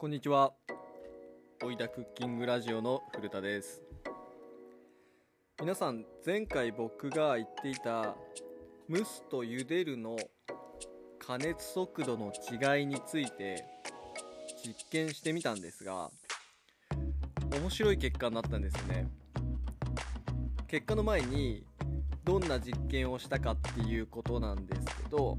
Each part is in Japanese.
こんにちは。おいだクッキングラジオの古田です。皆さん、前回僕が言っていた蒸すと茹でるの加熱速度の違いについて実験してみたんですが、面白い結果になったんですよね。結果の前にどんな実験をしたかっていうことなんですけど、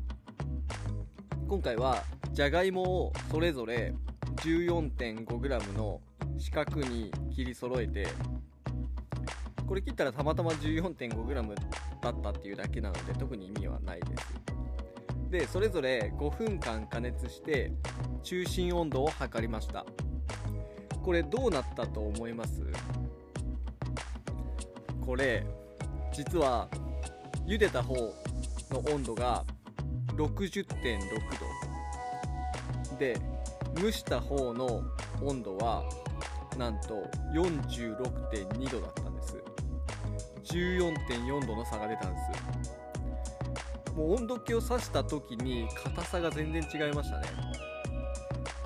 今回はじゃがいもをそれぞれ 14.5g の四角に切り揃えてこれ切ったらたまたま 14.5g だったっていうだけなので特に意味はないです。でそれぞれ5分間加熱して中心温度を測りました。これどうなったと思います？これ実は茹でた方の温度が60.6度。で蒸した方の温度はなんと46.2度だったんです。14.4度の差が出たんです。もう温度計を指した時に硬さが全然違いましたね。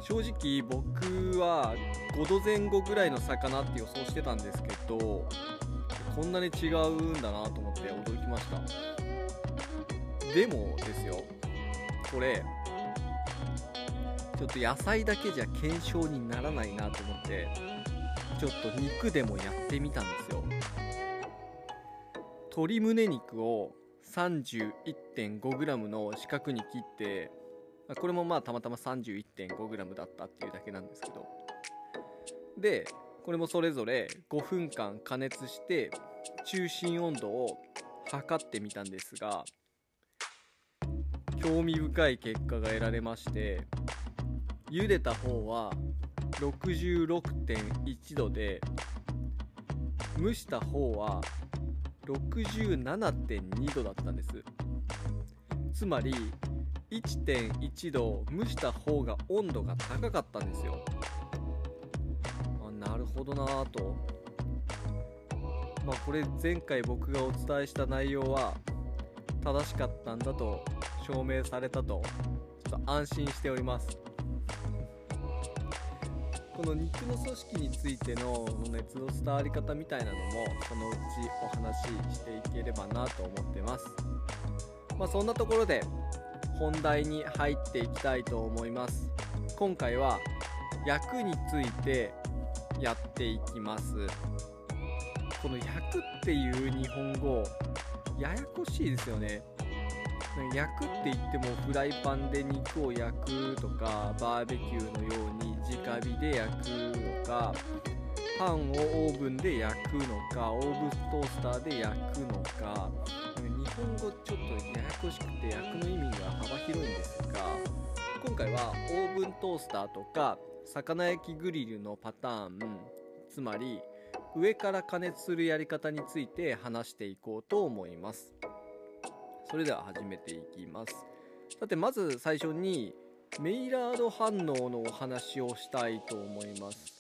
正直僕は5度前後ぐらいの差かなって予想してたんですけどこんなに違うんだなと思って驚きました。でもですよこれちょっと野菜だけじゃ検証にならないなと思ってちょっと肉でもやってみたんですよ。鶏胸肉を 31.5g の四角に切ってこれもまあたまたま 31.5g だったっていうだけなんですけど。でこれもそれぞれ5分間加熱して中心温度を測ってみたんですが興味深い結果が得られまして茹でた方は66.1度で蒸した方は67.2度だったんです。つまり1.1度蒸した方が温度が高かったんですよ。あなるほどなぁと。まあこれ前回僕がお伝えした内容は正しかったんだと証明されたとちょっと安心しております。この肉の組織についての熱の伝わり方みたいなのもそのうちお話ししていければなと思ってます。まあそんなところで本題に入っていきたいと思います。今回は焼くについてやっていきます。この焼くっていう日本語ややこしいですよね。焼くって言ってもフライパンで肉を焼くとかバーベキューのように直火で焼くのかパンをオーブンで焼くのかオーブントースターで焼くのか日本語ちょっとややこしくて焼くの意味が幅広いんですが今回はオーブントースターとか魚焼きグリルのパターンつまり上から加熱するやり方について話していこうと思います。それでは始めていきます。さてまず最初にメイラード反応のお話をしたいと思います。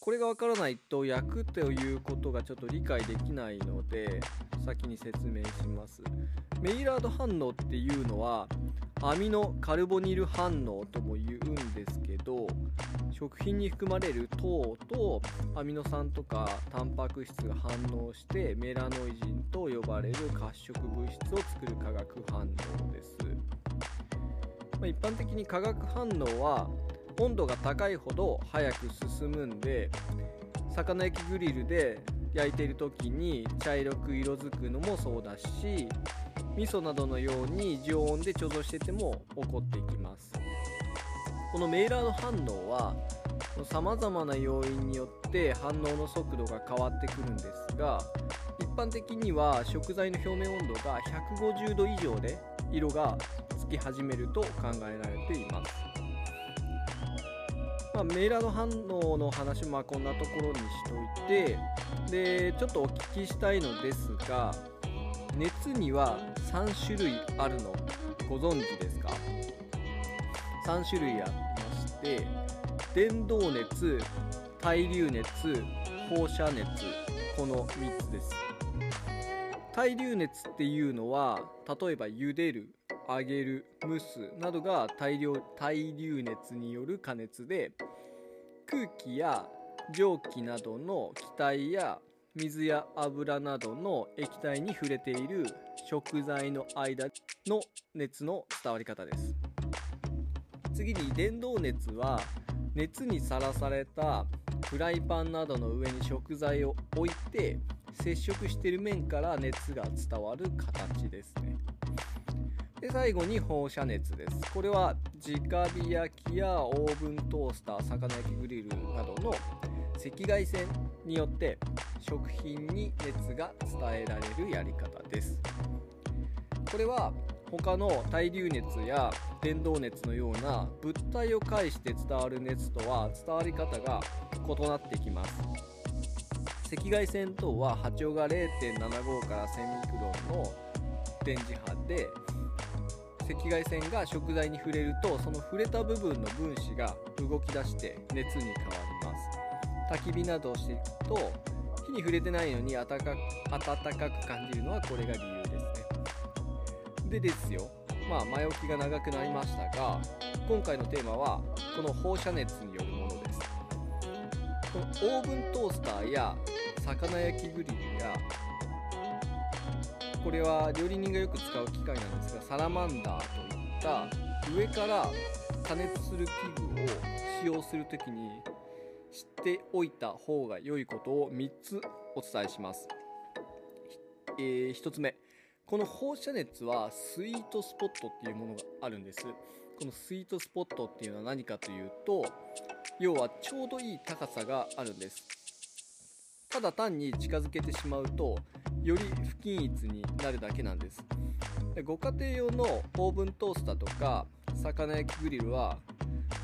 これがわからないと焼くということがちょっと理解できないので先に説明します。メイラード反応っていうのはアミノカルボニル反応とも言うんですけど食品に含まれる糖とアミノ酸とかタンパク質が反応してメラノイジンと呼ばれる褐色物質を作る化学反応です、まあ、一般的に化学反応は温度が高いほど早く進むんで魚焼きグリルで焼いてる時に茶色く色づくのもそうだし味噌などのように常温で貯蔵してても起こっていきます。このメイラード反応はさまざまな要因によって反応の速度が変わってくるんですが一般的には食材の表面温度が150度以上で色がつき始めると考えられています、まあ、メイラード反応の話まこんなところにしといてでちょっとお聞きしたいのですが熱には3種類あるのご存知ですか？3種類ありまして伝導熱対流熱放射熱この3つです。対流熱っていうのは例えば茹でる揚げる蒸すなどが大量対流熱による加熱で空気や蒸気などの気体や水や油などの液体に触れている食材の間の熱の伝わり方です。次に伝導熱は熱にさらされたフライパンなどの上に食材を置いて接触している面から熱が伝わる形ですね。で最後に放射熱です。これは直火焼きやオーブントースター魚焼きグリルなどの赤外線によって食品に熱が伝えられるやり方です。これは他の対流熱や伝導熱のような物体を介して伝わる熱とは伝わり方が異なってきます。赤外線等は波長が0.75から1000ミクロンの電磁波で赤外線が食材に触れるとその触れた部分の分子が動き出して熱に変わります。焚き火などをしていくと火に触れてないのに暖か暖かく感じるのはこれが理由ですね。でですよ。まあ前置きが長くなりましたが今回のテーマはこの放射熱によるものです。このオーブントースターや魚焼きグリルやこれは料理人がよく使う機械なんですがサラマンダーといった上から加熱する器具を使用する時に知っておいた方が良いことを3つお伝えします、えー、1つ目。この放射熱はスイートスポットっていうものがあるんです。このスイートスポットっていうのは何かというと要はちょうどいい高さがあるんです。ただ単に近づけてしまうとより不均一になるだけなんです。ご家庭用のオーブントースターとか魚焼きグリルは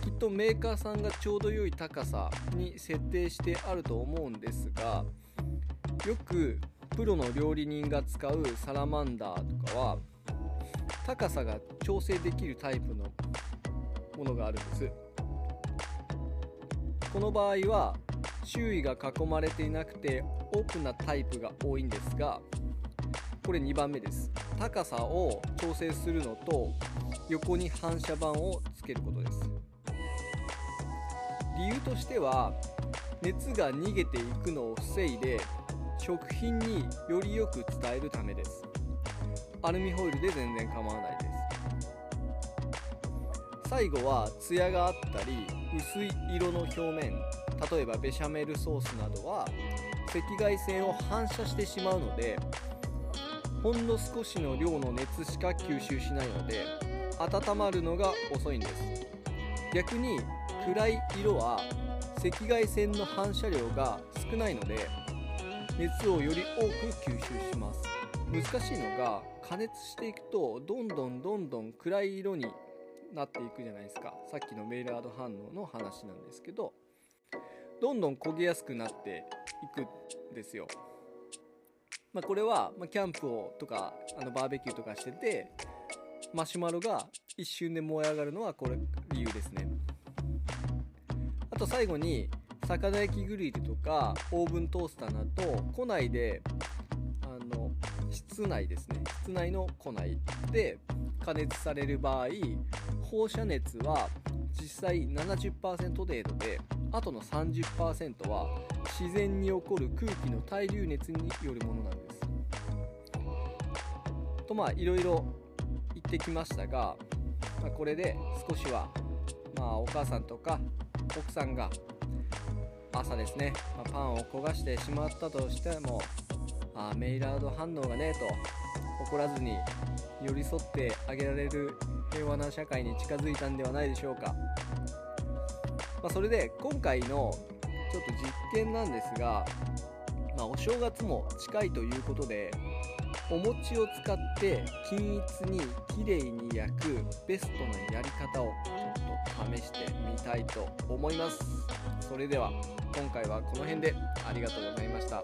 きっとメーカーさんがちょうど良い高さに設定してあると思うんですがよくプロの料理人が使うサラマンダーとかは高さが調整できるタイプのものがあるんです。この場合は周囲が囲まれていなくてオープンなタイプが多いんですがこれ2番目です。高さを調整するのと横に反射板をつけることです。理由としては熱が逃げていくのを防いで食品によりよく伝えるためです。アルミホイルで全然構わないです。最後はツヤがあったり薄い色の表面例えばベシャメルソースなどは赤外線を反射してしまうのでほんの少しの量の熱しか吸収しないので温まるのが遅いんです。逆に暗い色は赤外線の反射量が少ないので熱をより多く吸収します。難しいのが加熱していくとどんどんどんどん暗い色になっていくじゃないですか。さっきのメイラード反応の話なんですけどどんどん焦げやすくなっていくんですよ。まあ、これは、ま、キャンプをとかあのバーベキューとかしててマシュマロが一瞬で燃え上がるのはこれ理由ですね。あと最後に魚焼きグリルとかオーブントースターなど庫内であの室内ですね室内の庫内で加熱される場合放射熱は実際70%程度であとの30%は自然に起こる空気の対流熱によるものなんです。とまあいろいろ言ってきましたが、まあ、これで少しはまあお母さんとか奥さんが朝ですね、まあ、パンを焦がしてしまったとしてもあメイラード反応がねと怒らずに寄り添ってあげられる平和な社会に近づいたんではないでしょうか。まあ、それで今回のちょっと実験なんですが、まあ、お正月も近いということでお餅を使って均一にきれいに焼くベストなやり方をちょっと試してみたいと思いますそれでは今回はこの辺でありがとうございました